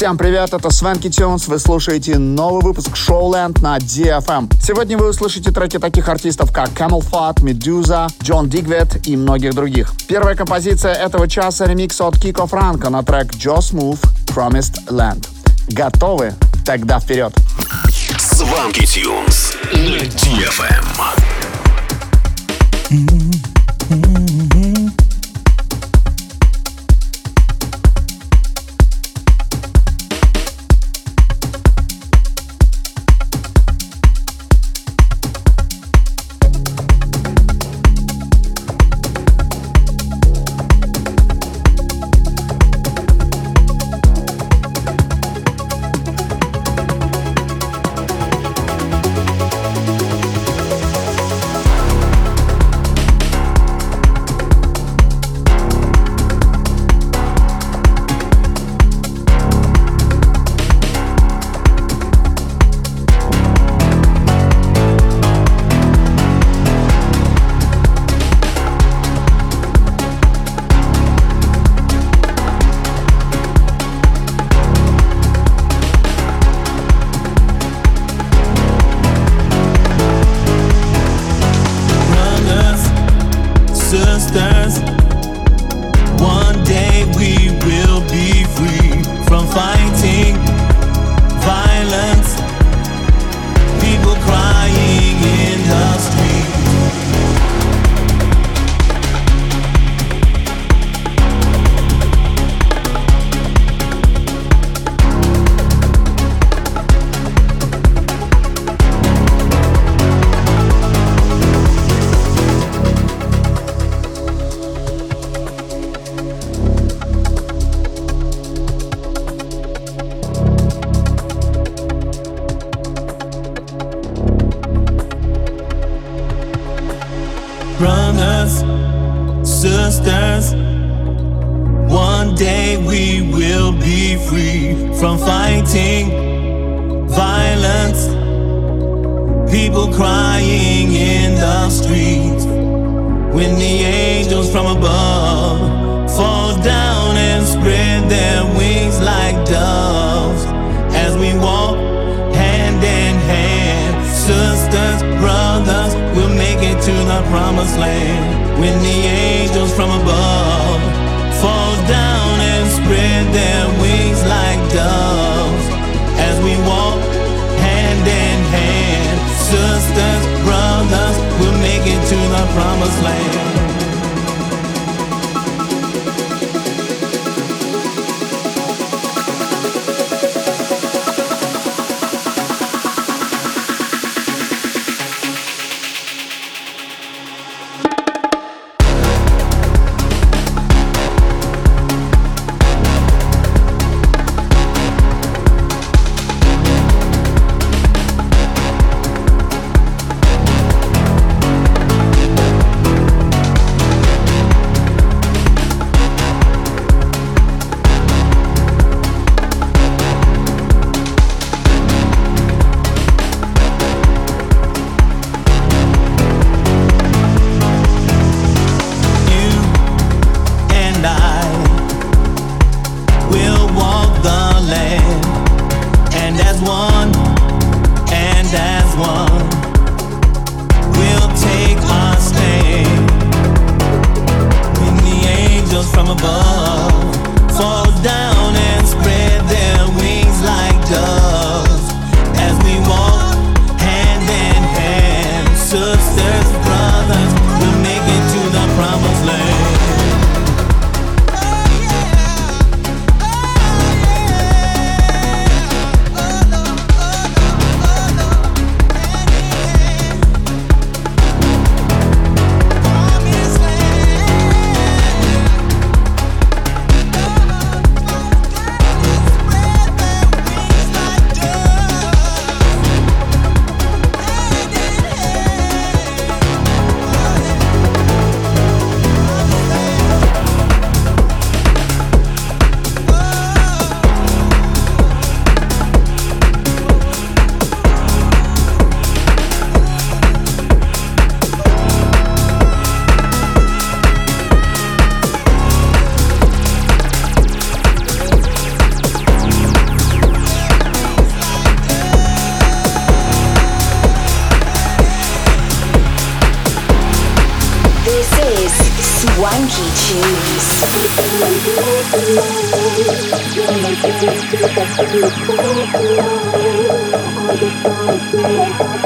Всем привет, это Свенки Тюнс, вы слушаете новый выпуск Showland на DFM. Сегодня вы услышите треки таких артистов, как Camel Fat, Medusa, Джон Дигвет и многих других. Первая композиция этого часа — ремикс от Кико Франко на трек Joe Smooth Promised Land. Готовы? Тогда вперед! Сванки Тюнс на DFM. эфире Thank you.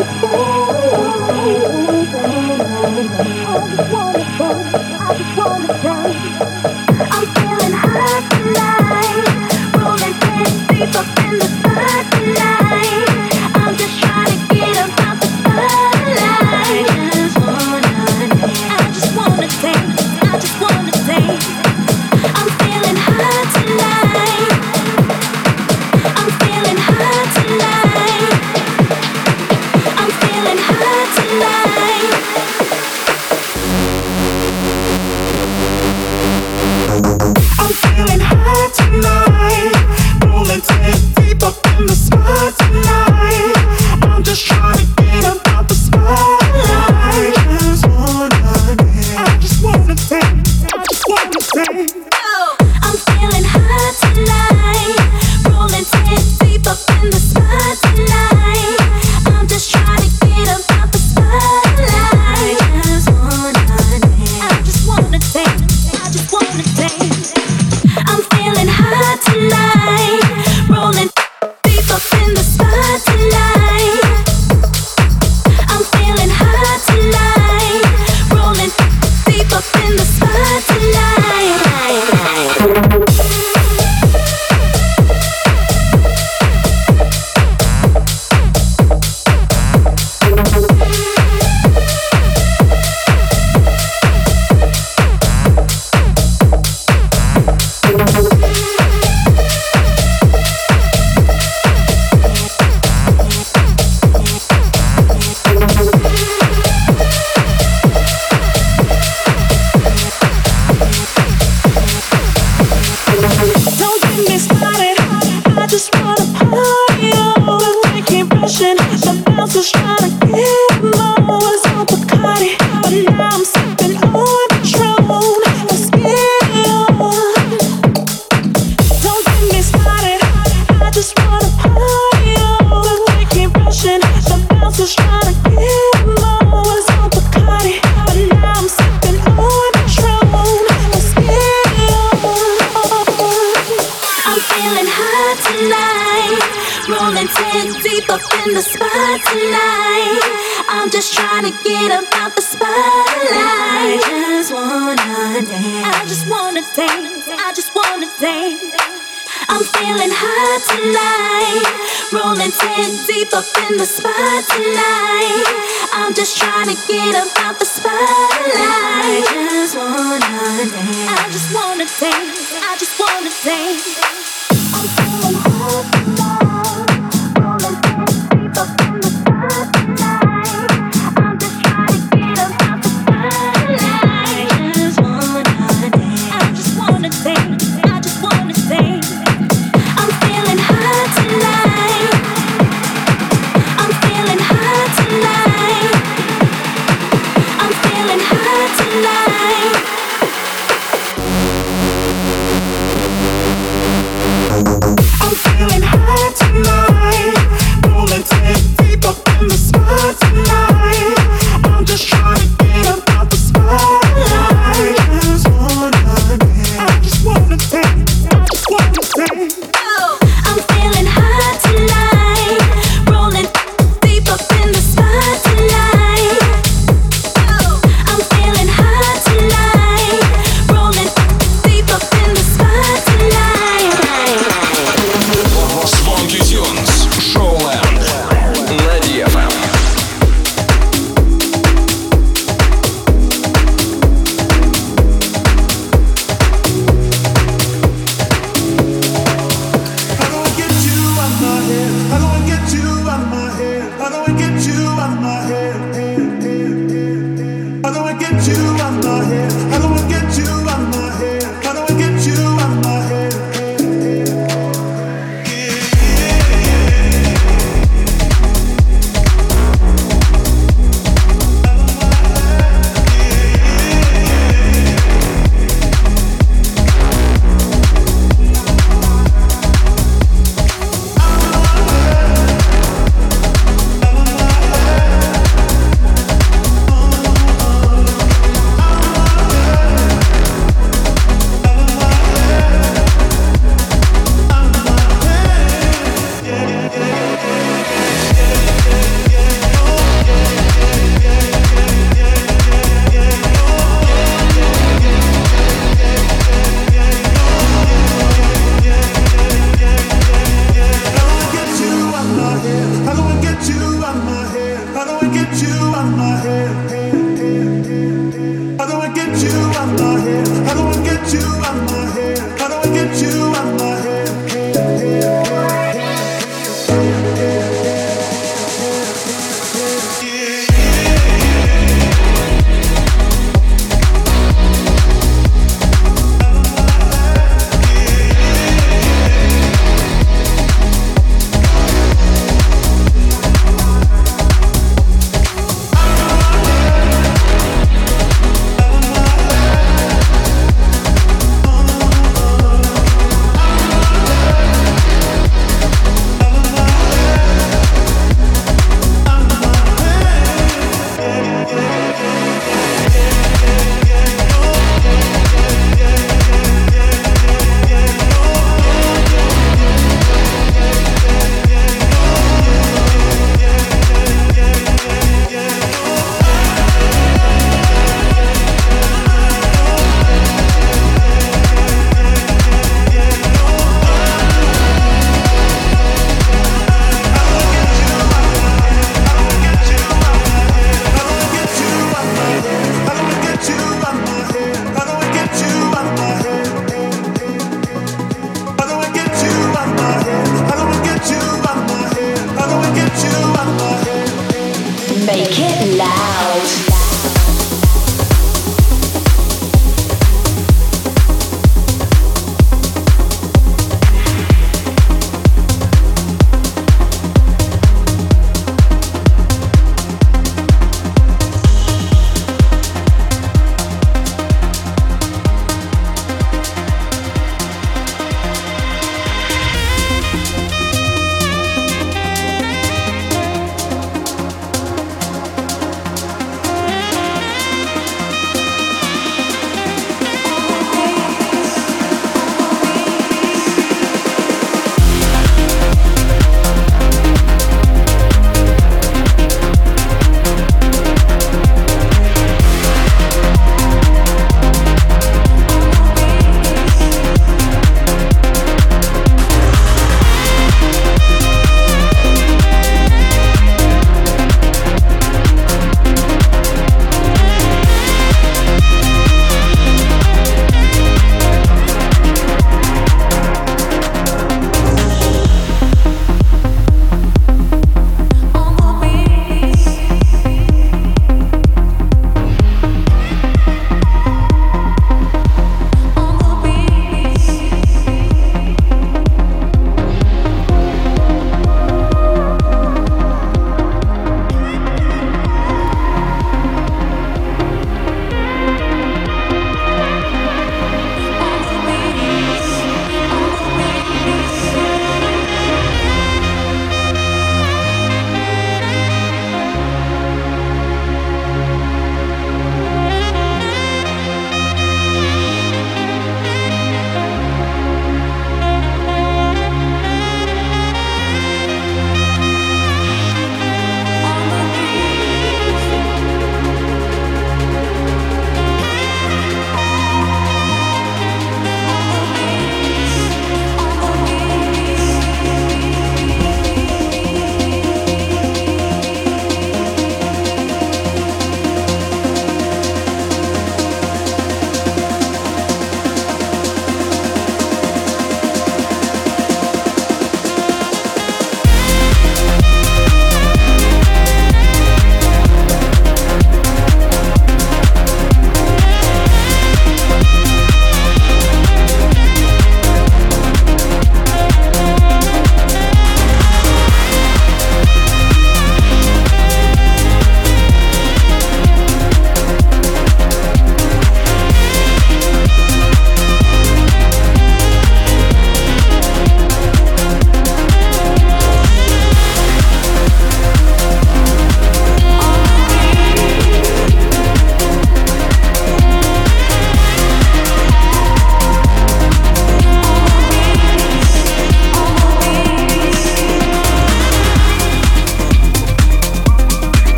on the spot tonight. I'm just trying to get a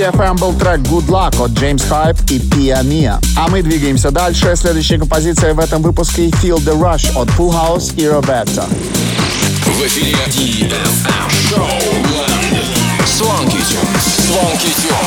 DFM был трек Good Luck от James Hype и Pia Mia. А мы двигаемся дальше. Следующая композиция в этом выпуске Feel the Rush от Full House и Roberta. В эфире DFM Show Swanky Tunes. Swanky Tunes.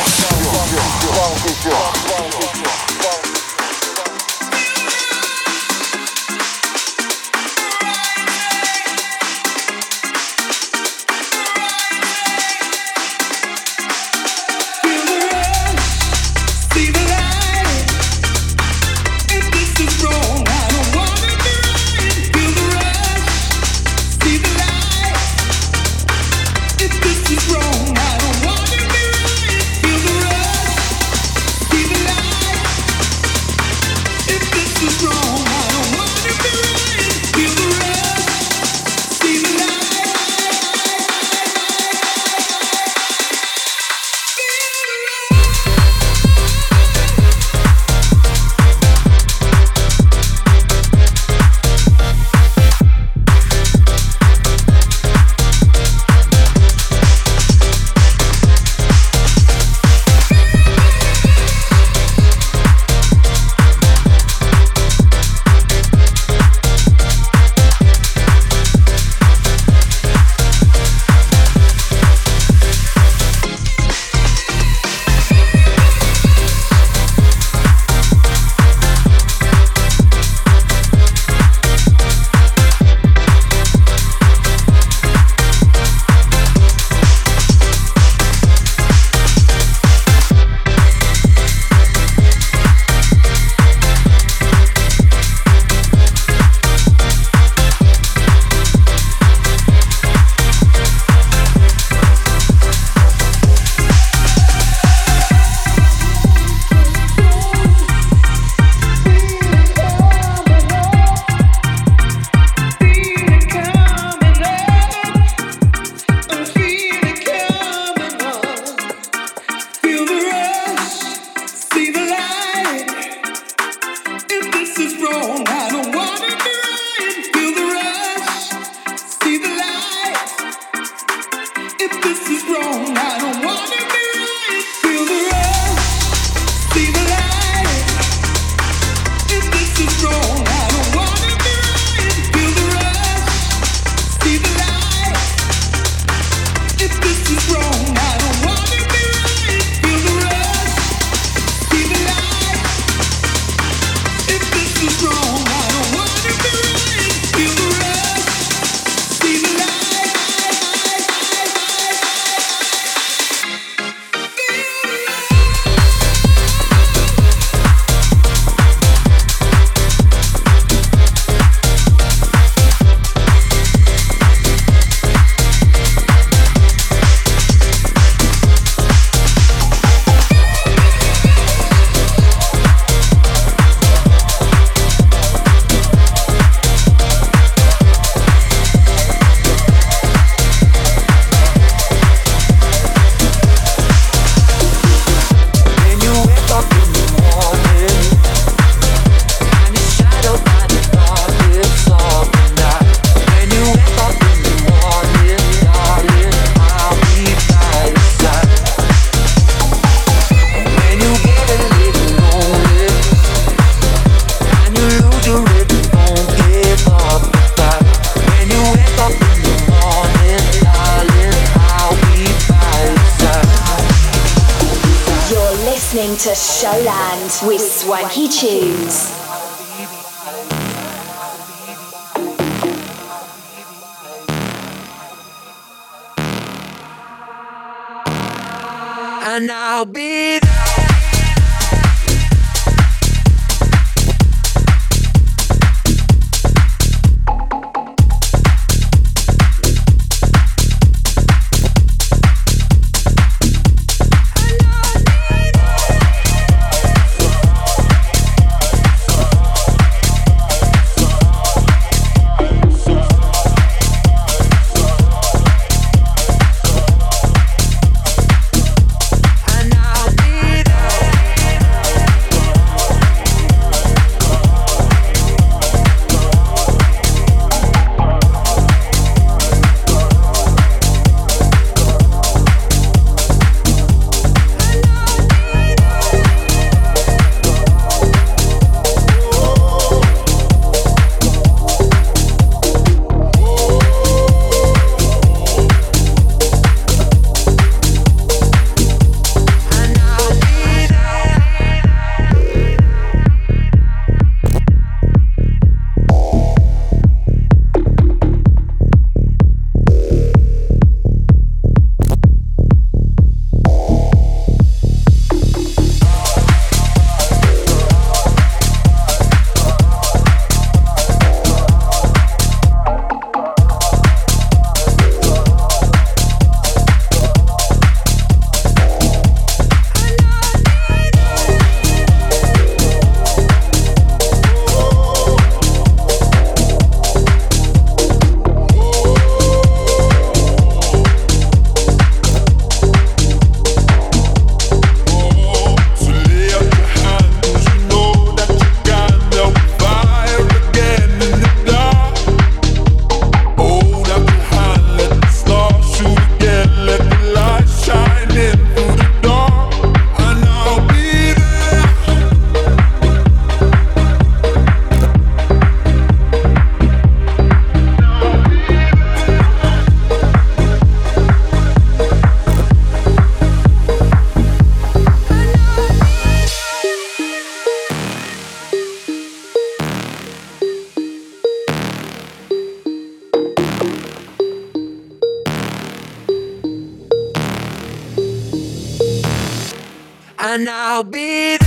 and I'll be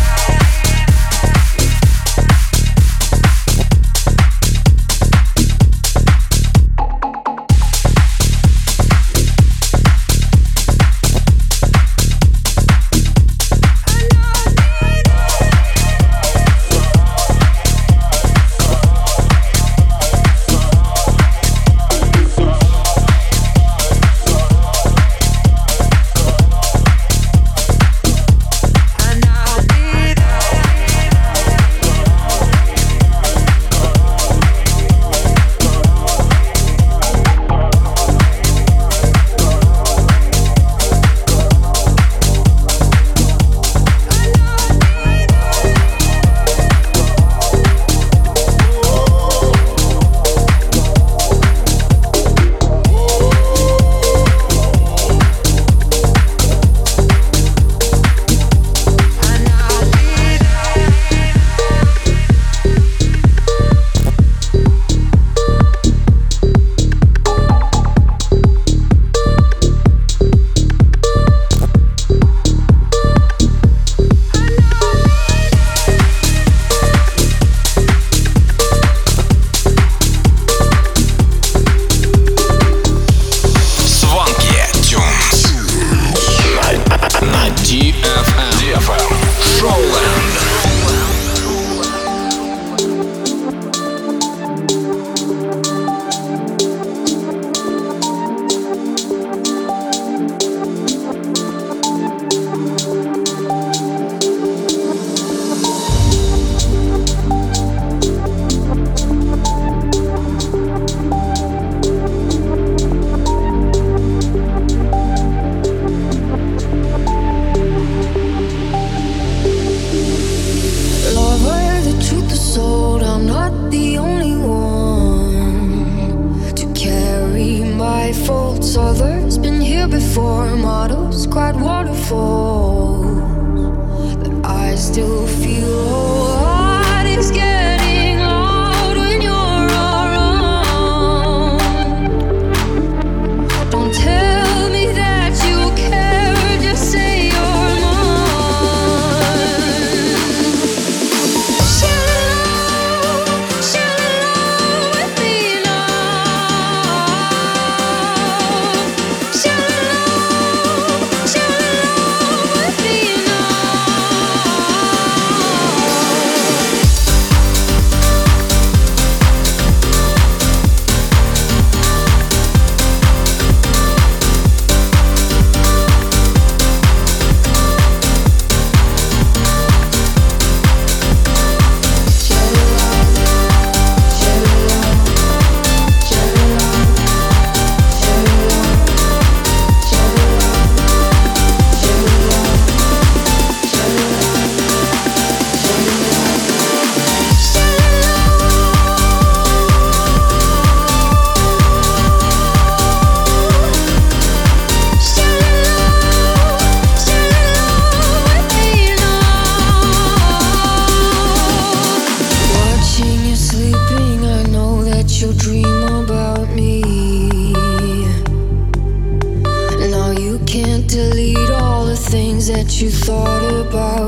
you'll dream about me. Now you can't delete all the things that you thought about.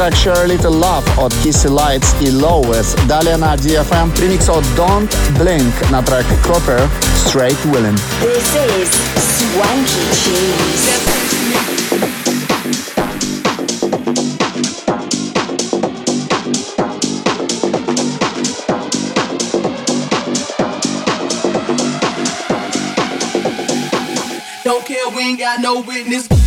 track Share a Little Love od Kissy Lights i lowest. Dalje na DFM remix od Don't Blink na track Cropper Straight Willing. This is Swanky Cheese. Don't care, we ain't got no witness.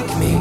like me.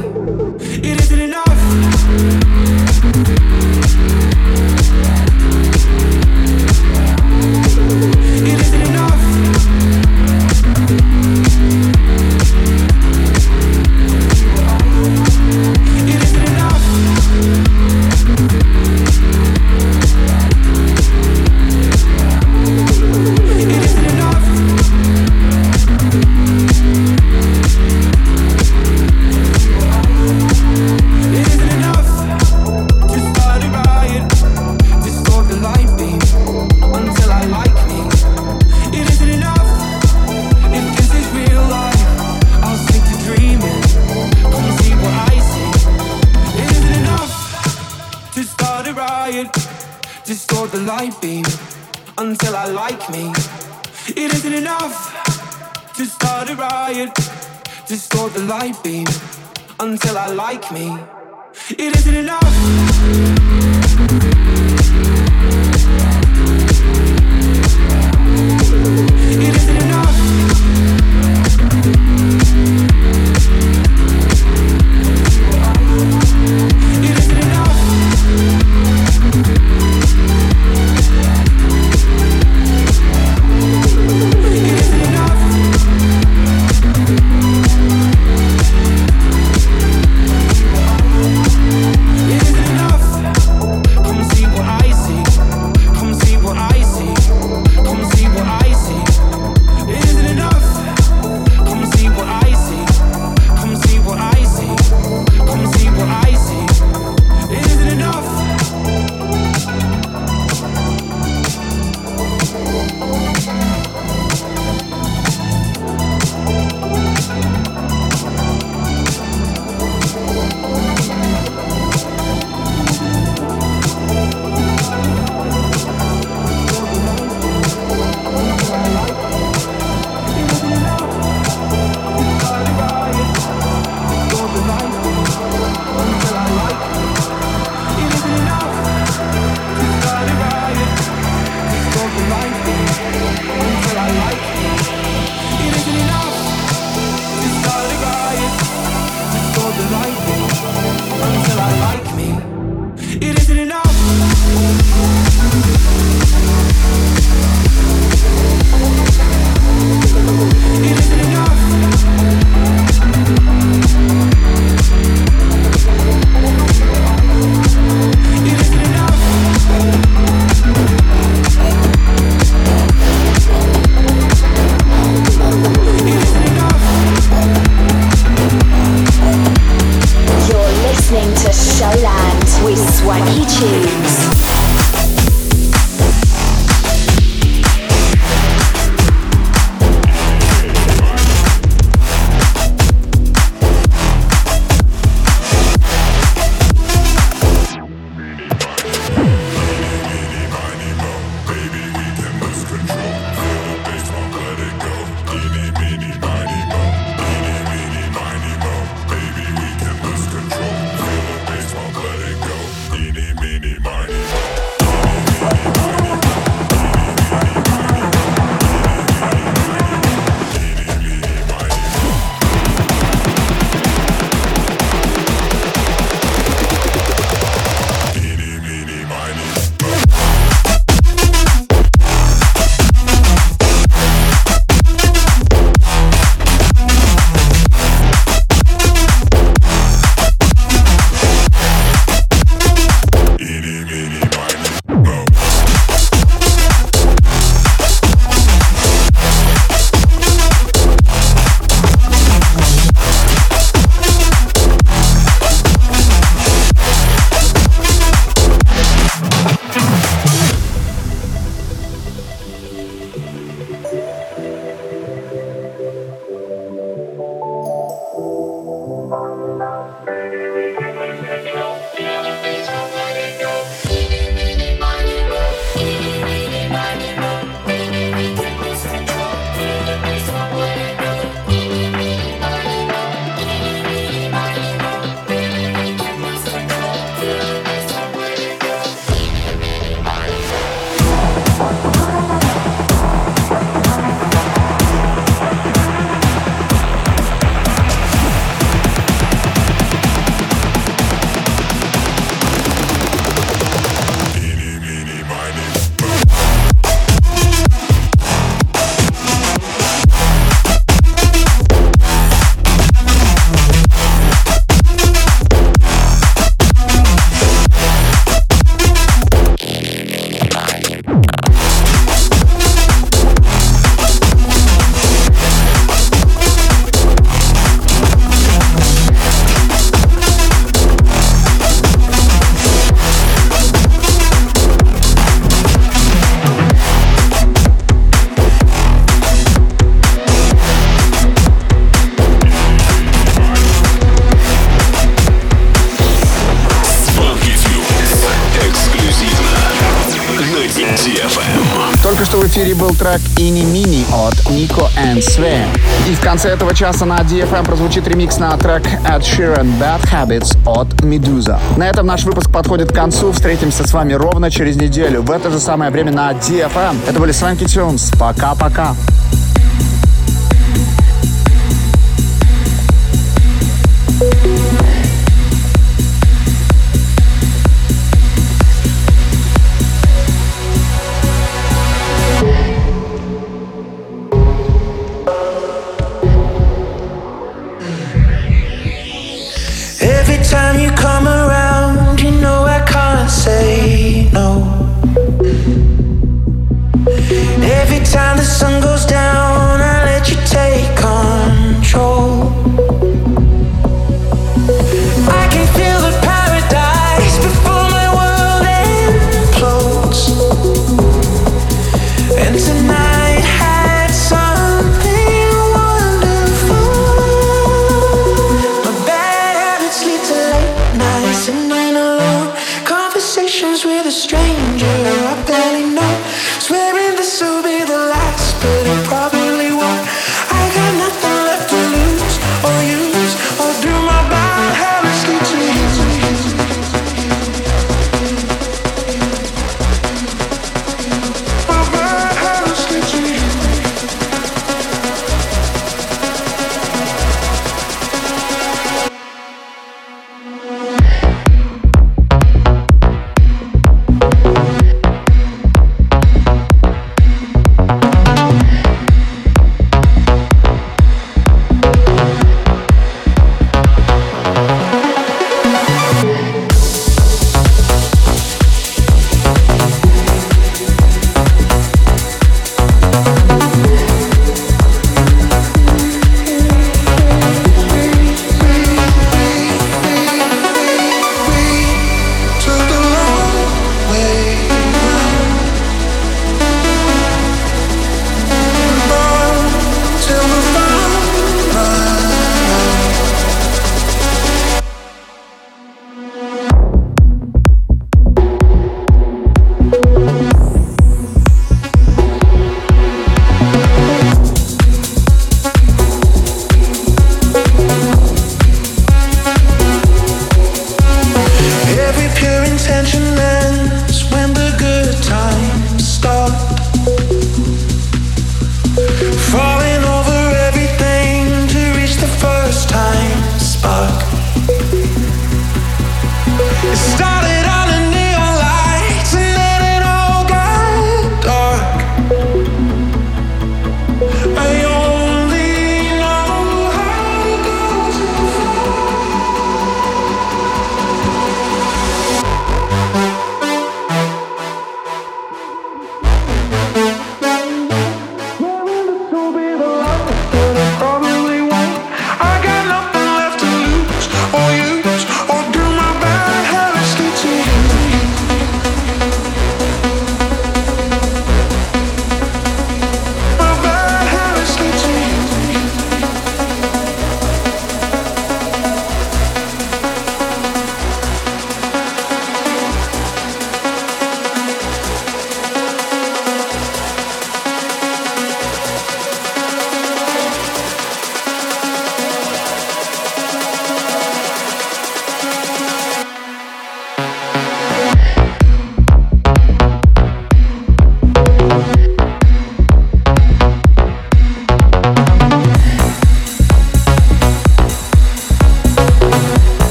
Был трек «Ини Мини» от Nico and Све. И в конце этого часа на DFM прозвучит ремикс на трек Ed Sheeran «Bad Habits» от Medusa. На этом наш выпуск подходит к концу. Встретимся с вами ровно через неделю в это же самое время на DFM. Это были Swanky Tunes. Пока-пока.